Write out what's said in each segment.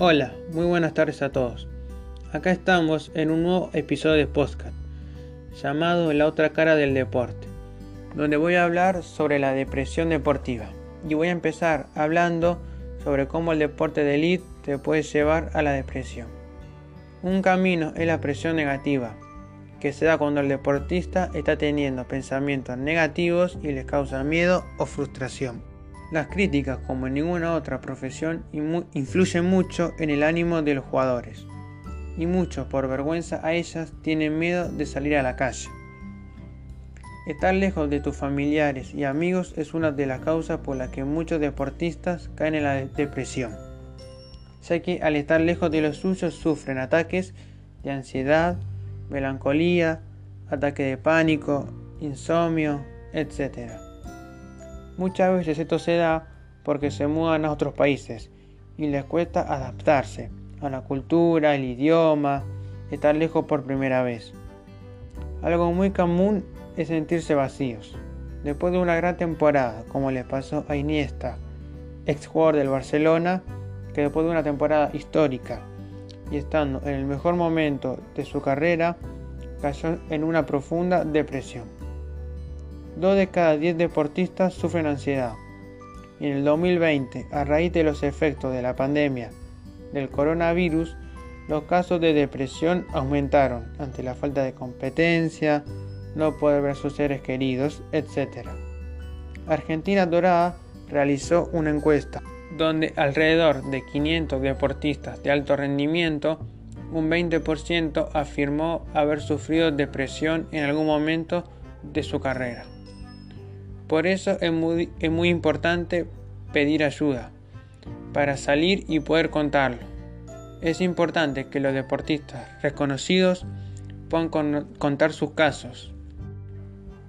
Hola, muy buenas tardes a todos. Acá estamos en un nuevo episodio de podcast llamado La otra cara del deporte, donde voy a hablar sobre la depresión deportiva. Y voy a empezar hablando sobre cómo el deporte de elite te puede llevar a la depresión. Un camino es la presión negativa, que se da cuando el deportista está teniendo pensamientos negativos y le causa miedo o frustración. Las críticas, como en ninguna otra profesión, influyen mucho en el ánimo de los jugadores, y muchos, por vergüenza a ellas, tienen miedo de salir a la calle. Estar lejos de tus familiares y amigos es una de las causas por las que muchos deportistas caen en la depresión, ya que al estar lejos de los suyos sufren ataques de ansiedad, melancolía, ataque de pánico, insomnio, etc. Muchas veces esto se da porque se mudan a otros países y les cuesta adaptarse a la cultura, el idioma, estar lejos por primera vez. Algo muy común es sentirse vacíos. Después de una gran temporada, como le pasó a Iniesta, ex jugador del Barcelona, que después de una temporada histórica y estando en el mejor momento de su carrera, cayó en una profunda depresión. Dos de cada diez deportistas sufren ansiedad. Y en el 2020, a raíz de los efectos de la pandemia del coronavirus, los casos de depresión aumentaron ante la falta de competencia, no poder ver a sus seres queridos, etc. Argentina Dorada realizó una encuesta donde alrededor de 500 deportistas de alto rendimiento, un 20% afirmó haber sufrido depresión en algún momento de su carrera. Por eso es muy, importante pedir ayuda para salir y poder contarlo. Es importante que los deportistas reconocidos puedan contar sus casos,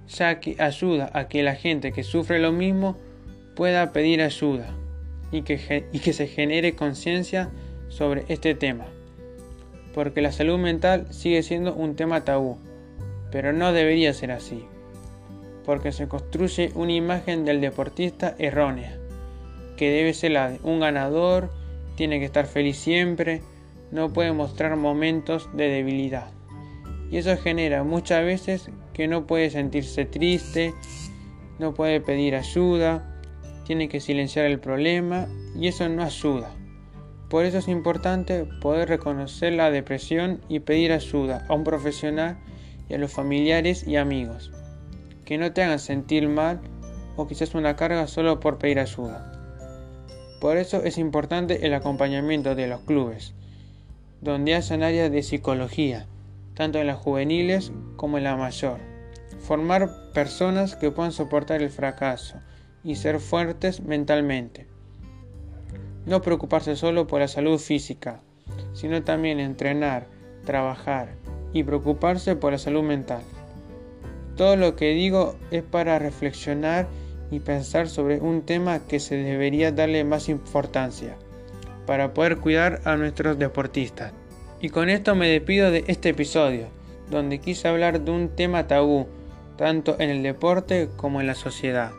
ya que ayuda a que la gente que sufre lo mismo pueda pedir ayuda y que, y que se genere conciencia sobre este tema. Porque la salud mental sigue siendo un tema tabú, pero no debería ser así porque se construye una imagen del deportista errónea, que debe ser la de un ganador, tiene que estar feliz siempre, no puede mostrar momentos de debilidad. Y eso genera muchas veces que no puede sentirse triste, no puede pedir ayuda, tiene que silenciar el problema y eso no ayuda. Por eso es importante poder reconocer la depresión y pedir ayuda a un profesional y a los familiares y amigos que no te hagan sentir mal o quizás una carga solo por pedir ayuda. Por eso es importante el acompañamiento de los clubes, donde hayan áreas de psicología, tanto en las juveniles como en la mayor. Formar personas que puedan soportar el fracaso y ser fuertes mentalmente. No preocuparse solo por la salud física, sino también entrenar, trabajar y preocuparse por la salud mental. Todo lo que digo es para reflexionar y pensar sobre un tema que se debería darle más importancia para poder cuidar a nuestros deportistas. Y con esto me despido de este episodio, donde quise hablar de un tema tabú, tanto en el deporte como en la sociedad.